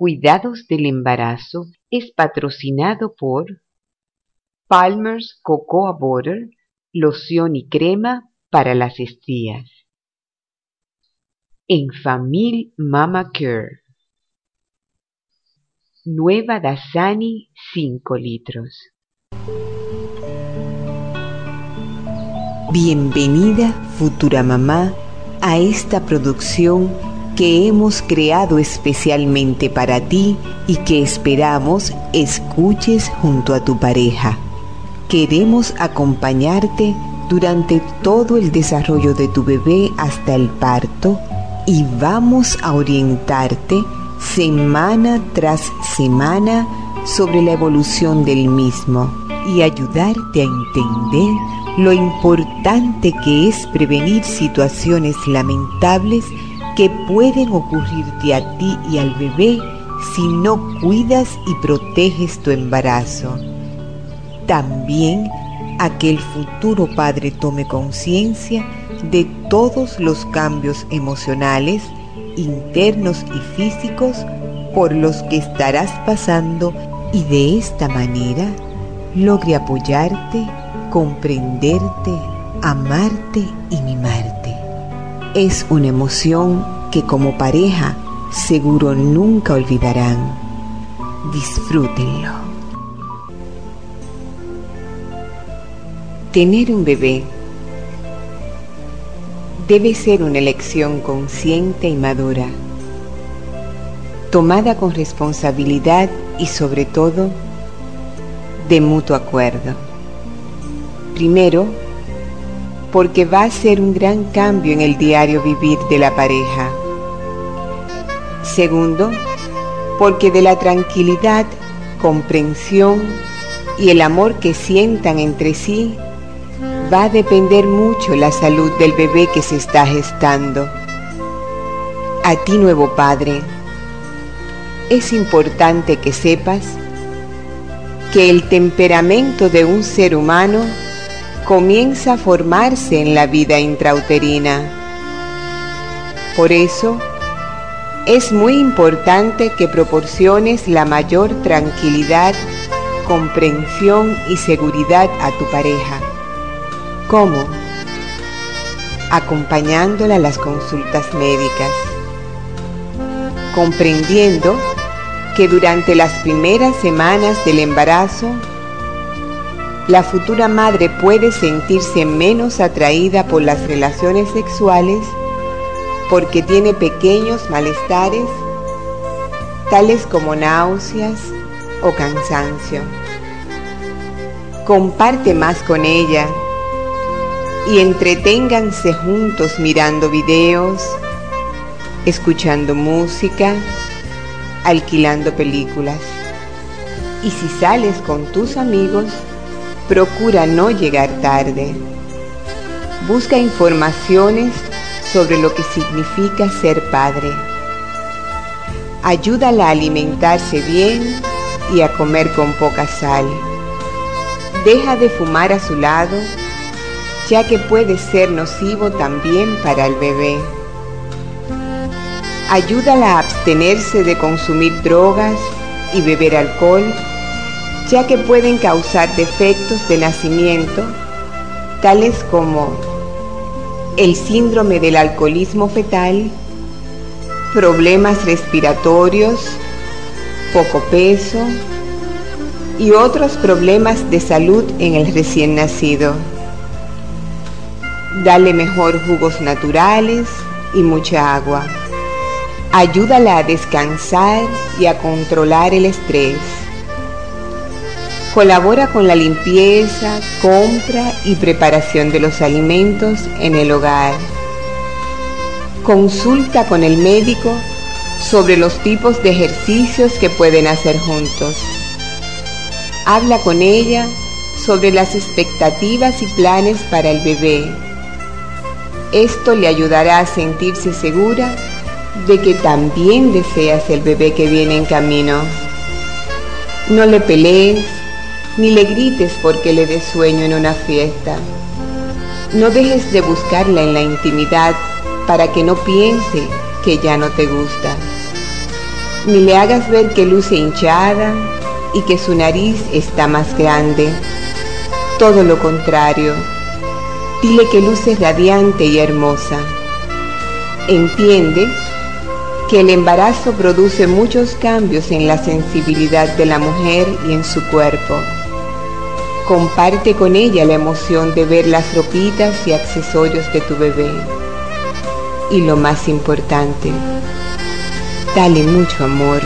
Cuidados del embarazo es patrocinado por Palmer's Cocoa Butter, loción y crema para las estrías. En Famil Mama Care. Nueva Dasani 5 litros. Bienvenida, futura mamá, a esta producción que hemos creado especialmente para ti y que esperamos escuches junto a tu pareja. Queremos acompañarte durante todo el desarrollo de tu bebé hasta el parto y vamos a orientarte semana tras semana sobre la evolución del mismo y ayudarte a entender lo importante que es prevenir situaciones lamentables que pueden ocurrirte a ti y al bebé si no cuidas y proteges tu embarazo. También a que el futuro padre tome conciencia de todos los cambios emocionales, internos y físicos por los que estarás pasando y de esta manera logre apoyarte, comprenderte, amarte y mimarte. Es una emoción que como pareja seguro nunca olvidarán. Disfrútenlo. Tener un bebé debe ser una elección consciente y madura, tomada con responsabilidad y sobre todo de mutuo acuerdo. Primero, porque va a ser un gran cambio en el diario vivir de la pareja. Segundo, porque de la tranquilidad, comprensión y el amor que sientan entre sí va a depender mucho la salud del bebé que se está gestando. A ti nuevo padre, es importante que sepas que el temperamento de un ser humano comienza a formarse en la vida intrauterina. Por eso, es muy importante que proporciones la mayor tranquilidad, comprensión y seguridad a tu pareja. ¿Cómo? Acompañándola a las consultas médicas, comprendiendo que durante las primeras semanas del embarazo, la futura madre puede sentirse menos atraída por las relaciones sexuales porque tiene pequeños malestares, tales como náuseas o cansancio. Comparte más con ella y entreténganse juntos mirando videos, escuchando música, alquilando películas. Y si sales con tus amigos, procura no llegar tarde. Busca informaciones sobre lo que significa ser padre. Ayúdala a alimentarse bien y a comer con poca sal. Deja de fumar a su lado, ya que puede ser nocivo también para el bebé. Ayúdala a abstenerse de consumir drogas y beber alcohol, ya que pueden causar defectos de nacimiento, tales como el síndrome del alcoholismo fetal, problemas respiratorios, poco peso y otros problemas de salud en el recién nacido. Dale mejor jugos naturales y mucha agua. Ayúdala a descansar y a controlar el estrés. Colabora con la limpieza, compra y preparación de los alimentos en el hogar. Consulta con el médico sobre los tipos de ejercicios que pueden hacer juntos. Habla con ella sobre las expectativas y planes para el bebé. Esto le ayudará a sentirse segura de que también deseas el bebé que viene en camino. No le pelees ni le grites porque le des sueño en una fiesta. No dejes de buscarla en la intimidad para que no piense que ya no te gusta. Ni le hagas ver que luce hinchada y que su nariz está más grande. Todo lo contrario. Dile que luce radiante y hermosa. Entiende que el embarazo produce muchos cambios en la sensibilidad de la mujer y en su cuerpo. Comparte con ella la emoción de ver las ropitas y accesorios de tu bebé. Y lo más importante, dale mucho amor.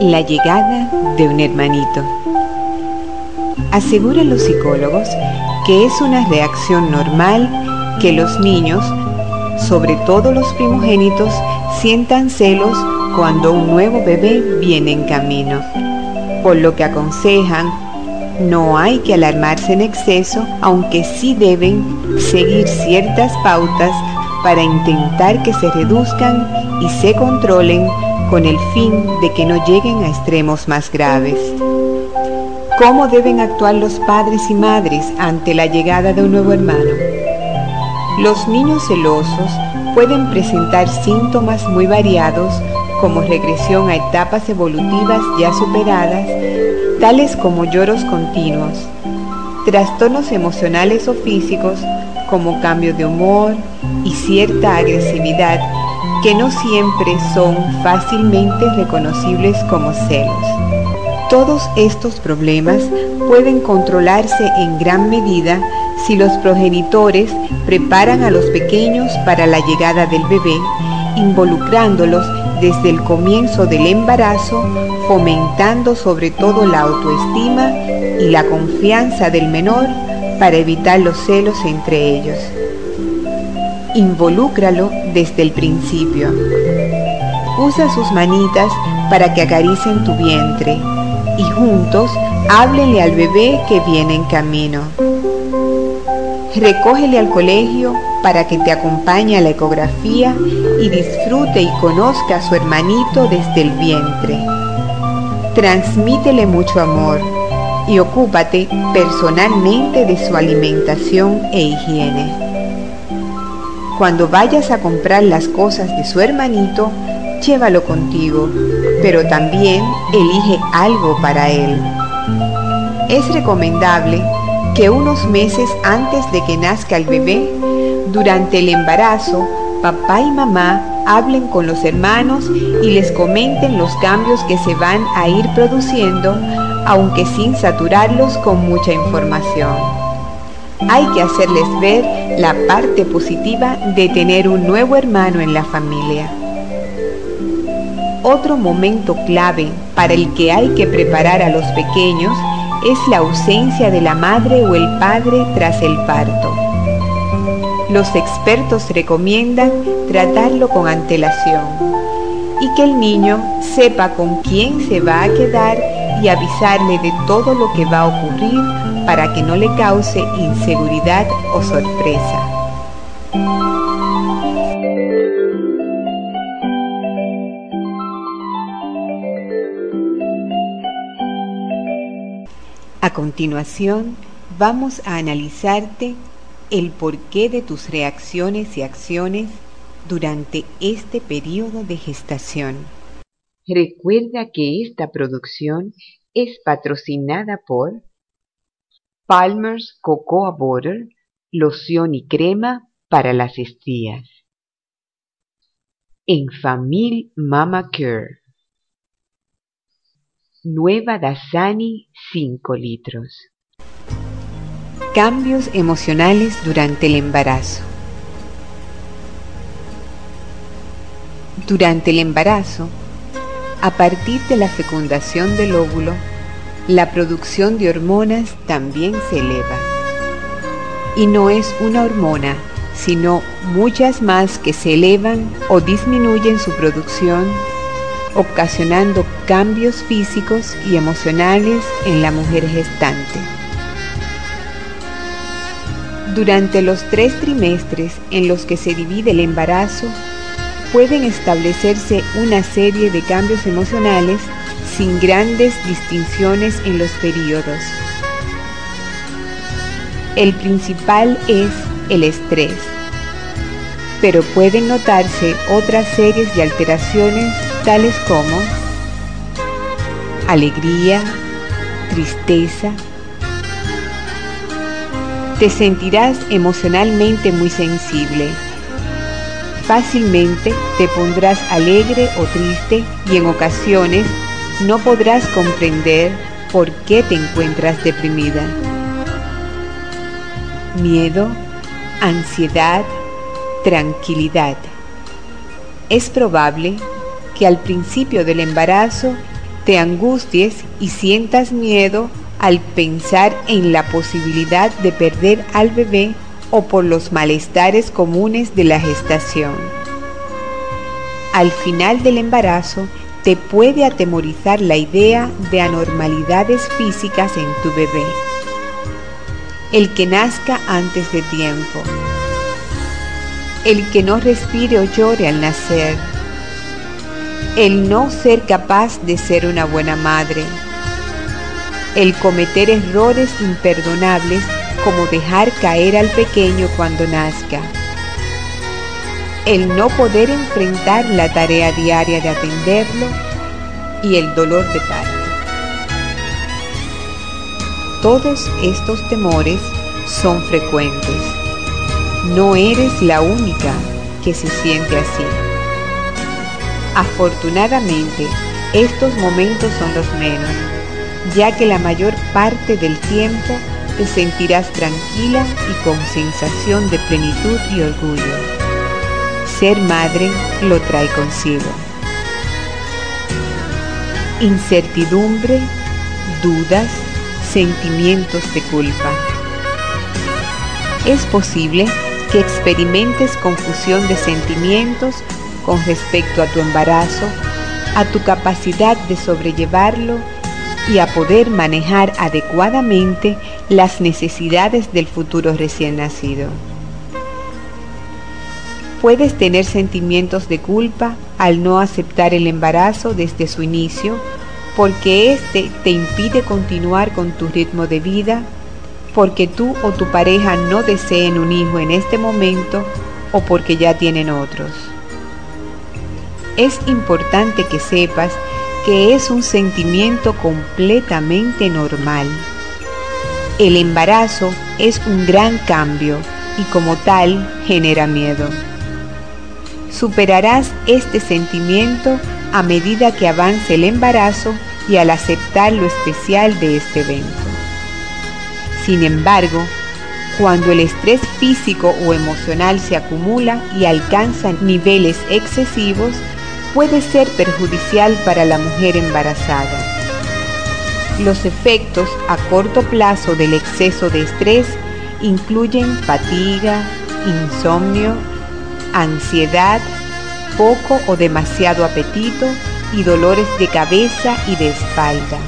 La llegada de un hermanito. Aseguran los psicólogos que es una reacción normal que los niños, sobre todo los primogénitos, sientan celos cuando un nuevo bebé viene en camino, por lo que aconsejan no hay que alarmarse en exceso, aunque sí deben seguir ciertas pautas para intentar que se reduzcan y se controlen con el fin de que no lleguen a extremos más graves. ¿Cómo deben actuar los padres y madres ante la llegada de un nuevo hermano? Los niños celosos pueden presentar síntomas muy variados como regresión a etapas evolutivas ya superadas, tales como lloros continuos, trastornos emocionales o físicos como cambio de humor y cierta agresividad que no siempre son fácilmente reconocibles como celos. Todos estos problemas pueden controlarse en gran medida si los progenitores preparan a los pequeños para la llegada del bebé, involucrándolos desde el comienzo del embarazo, fomentando sobre todo la autoestima y la confianza del menor para evitar los celos entre ellos. Involúcralo desde el principio. Usa sus manitas para que acaricien tu vientre y juntos háblenle al bebé que viene en camino. Recógele al colegio para que te acompañe a la ecografía y disfrute y conozca a su hermanito desde el vientre. Transmítele mucho amor y ocúpate personalmente de su alimentación e higiene. Cuando vayas a comprar las cosas de su hermanito, llévalo contigo, pero también elige algo para él. Es recomendable que unos meses antes de que nazca el bebé, durante el embarazo, papá y mamá hablen con los hermanos y les comenten los cambios que se van a ir produciendo, aunque sin saturarlos con mucha información. Hay que hacerles ver la parte positiva de tener un nuevo hermano en la familia. Otro momento clave para el que hay que preparar a los pequeños es la ausencia de la madre o el padre tras el parto. Los expertos recomiendan tratarlo con antelación y que el niño sepa con quién se va a quedar y avisarle de todo lo que va a ocurrir para que no le cause inseguridad o sorpresa. A continuación, vamos a analizarte el porqué de tus reacciones y acciones durante este periodo de gestación. Recuerda que esta producción es patrocinada por Palmer's Cocoa Butter, loción y crema para las estrías. En Famil Mama Care Nueva Dasani 5 litros. Cambios emocionales durante el embarazo. Durante el embarazo, a partir de la fecundación del óvulo, la producción de hormonas también se eleva. Y no es una hormona sino muchas más que se elevan o disminuyen su producción, ocasionando cambios físicos y emocionales en la mujer gestante. Durante los tres trimestres en los que se divide el embarazo, pueden establecerse una serie de cambios emocionales sin grandes distinciones en los periodos. El principal es el estrés, pero pueden notarse otras series de alteraciones tales como alegría, tristeza. Te sentirás emocionalmente muy sensible Fácilmente te pondrás alegre o triste y en ocasiones no podrás comprender por qué te encuentras deprimida. Miedo, ansiedad, tranquilidad. Es probable que al principio del embarazo te angusties y sientas miedo al pensar en la posibilidad de perder al bebé o por los malestares comunes de la gestación. Al final del embarazo, te puede atemorizar la idea de anormalidades físicas en tu bebé. El que nazca antes de tiempo. El que no respire o llore al nacer. El no ser capaz de ser una buena madre. El cometer errores imperdonables como dejar caer al pequeño cuando nazca. El no poder enfrentar la tarea diaria de atenderlo y el dolor de parto. Todos estos temores son frecuentes. No eres la única que se siente así. Afortunadamente, estos momentos son los menos, ya que la mayor parte del tiempo te sentirás tranquila y con sensación de plenitud y orgullo. Ser madre lo trae consigo. Incertidumbre, dudas, sentimientos de culpa. Es posible que experimentes confusión de sentimientos con respecto a tu embarazo, a tu capacidad de sobrellevarlo y a poder manejar adecuadamente las necesidades del futuro recién nacido. Puedes tener sentimientos de culpa al no aceptar el embarazo desde su inicio porque éste te impide continuar con tu ritmo de vida, porque tú o tu pareja no deseen un hijo en este momento o porque ya tienen otros. Es importante que sepas que es un sentimiento completamente normal. El embarazo es un gran cambio y como tal genera miedo. Superarás este sentimiento a medida que avance el embarazo y al aceptar lo especial de este evento. Sin embargo, cuando el estrés físico o emocional se acumula y alcanza niveles excesivos, puede ser perjudicial para la mujer embarazada. Los efectos a corto plazo del exceso de estrés incluyen fatiga, insomnio, ansiedad, poco o demasiado apetito y dolores de cabeza y de espalda.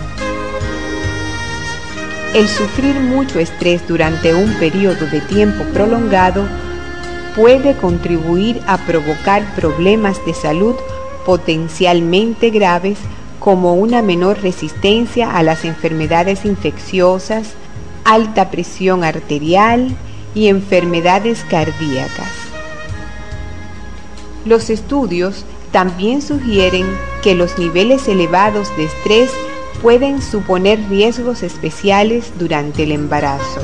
El sufrir mucho estrés durante un periodo de tiempo prolongado puede contribuir a provocar problemas de salud potencialmente graves como una menor resistencia a las enfermedades infecciosas, alta presión arterial y enfermedades cardíacas. Los estudios también sugieren que los niveles elevados de estrés pueden suponer riesgos especiales durante el embarazo.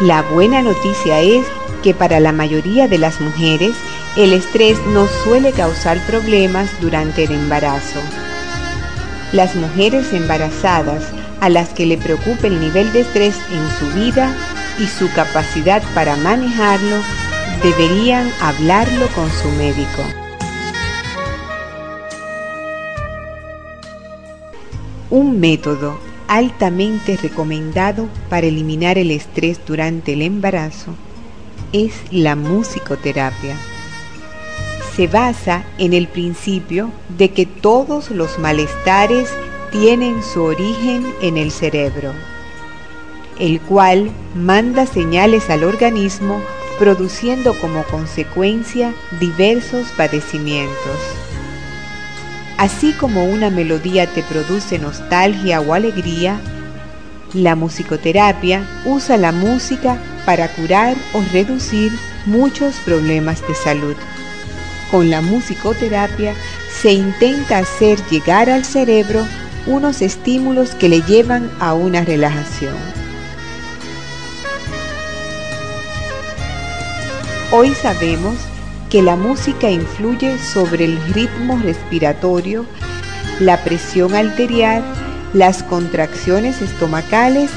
La buena noticia es que para la mayoría de las mujeres el estrés no suele causar problemas durante el embarazo. Las mujeres embarazadas a las que le preocupe el nivel de estrés en su vida y su capacidad para manejarlo deberían hablarlo con su médico. Un método altamente recomendado para eliminar el estrés durante el embarazo es la musicoterapia. Se basa en el principio de que todos los malestares tienen su origen en el cerebro, el cual manda señales al organismo produciendo como consecuencia diversos padecimientos. Así como una melodía te produce nostalgia o alegría, la musicoterapia usa la música para curar o reducir muchos problemas de salud. Con la musicoterapia se intenta hacer llegar al cerebro unos estímulos que le llevan a una relajación. Hoy sabemos que la música influye sobre el ritmo respiratorio, la presión arterial, las contracciones estomacales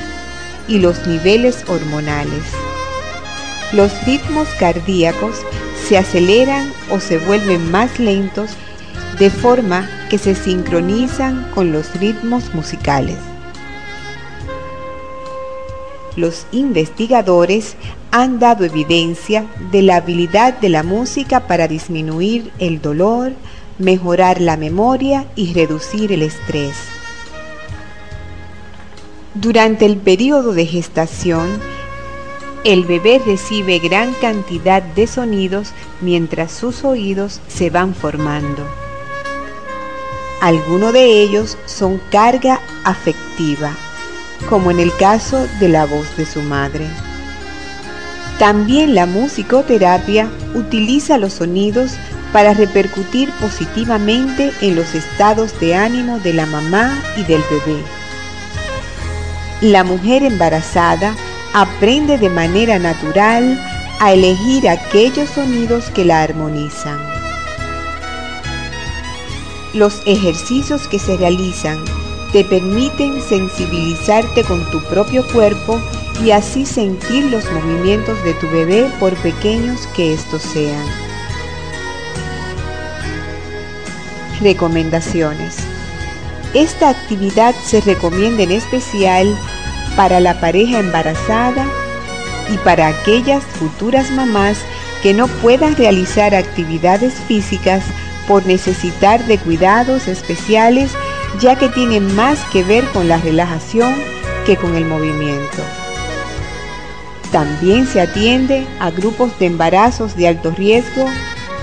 y los niveles hormonales. Los ritmos cardíacos se aceleran o se vuelven más lentos de forma que se sincronizan con los ritmos musicales. Los investigadores han dado evidencia de la habilidad de la música para disminuir el dolor, mejorar la memoria y reducir el estrés. Durante el periodo de gestación, el bebé recibe gran cantidad de sonidos mientras sus oídos se van formando. Algunos de ellos son carga afectiva, como en el caso de la voz de su madre. También la musicoterapia utiliza los sonidos para repercutir positivamente en los estados de ánimo de la mamá y del bebé. La mujer embarazada aprende de manera natural a elegir aquellos sonidos que la armonizan. Los ejercicios que se realizan te permiten sensibilizarte con tu propio cuerpo y así sentir los movimientos de tu bebé por pequeños que estos sean. Recomendaciones. Esta actividad se recomienda en especial para la pareja embarazada y para aquellas futuras mamás que no puedan realizar actividades físicas por necesitar de cuidados especiales ya que tienen más que ver con la relajación que con el movimiento. También se atiende a grupos de embarazos de alto riesgo,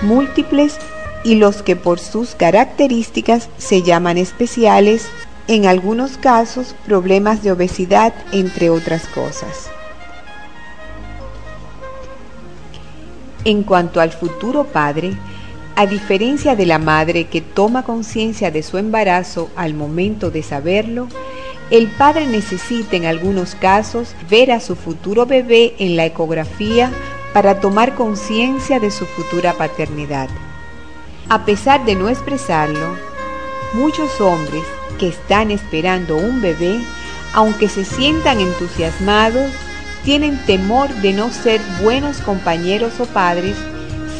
múltiples y los que por sus características se llaman especiales, en algunos casos problemas de obesidad, entre otras cosas. En cuanto al futuro padre, a diferencia de la madre que toma conciencia de su embarazo al momento de saberlo, el padre necesita en algunos casos ver a su futuro bebé en la ecografía para tomar conciencia de su futura paternidad. A pesar de no expresarlo, muchos hombres que están esperando un bebé, aunque se sientan entusiasmados, tienen temor de no ser buenos compañeros o padres,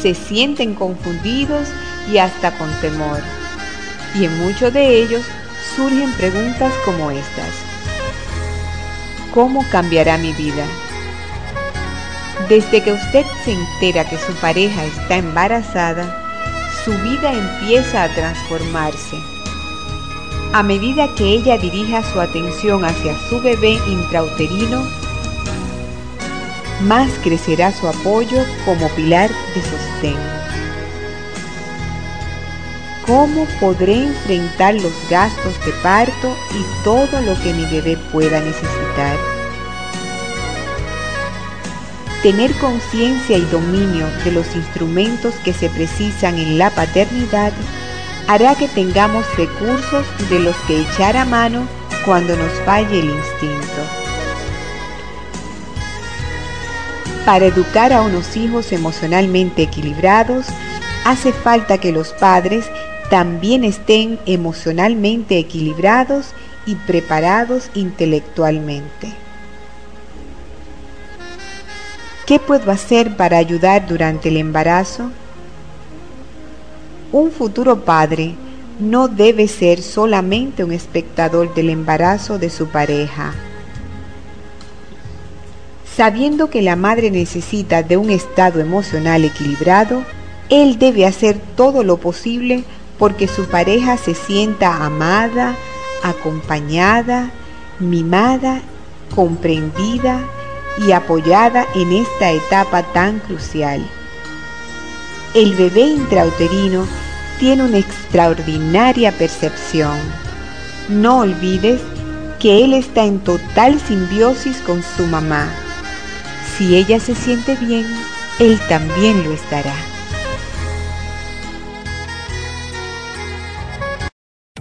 se sienten confundidos y hasta con temor. Y en muchos de ellos surgen preguntas como estas. ¿Cómo cambiará mi vida? Desde que usted se entera que su pareja está embarazada, su vida empieza a transformarse. A medida que ella dirija su atención hacia su bebé intrauterino, más crecerá su apoyo como pilar de sostén. ¿Cómo podré enfrentar los gastos de parto y todo lo que mi bebé pueda necesitar? Tener conciencia y dominio de los instrumentos que se precisan en la paternidad hará que tengamos recursos de los que echar a mano cuando nos falle el instinto. Para educar a unos hijos emocionalmente equilibrados, hace falta que los padres también estén emocionalmente equilibrados y preparados intelectualmente. ¿Qué puedo hacer para ayudar durante el embarazo? Un futuro padre no debe ser solamente un espectador del embarazo de su pareja. Sabiendo que la madre necesita de un estado emocional equilibrado, él debe hacer todo lo posible porque su pareja se sienta amada, acompañada, mimada, comprendida y apoyada en esta etapa tan crucial. El bebé intrauterino tiene una extraordinaria percepción. No olvides que él está en total simbiosis con su mamá. Si ella se siente bien, él también lo estará.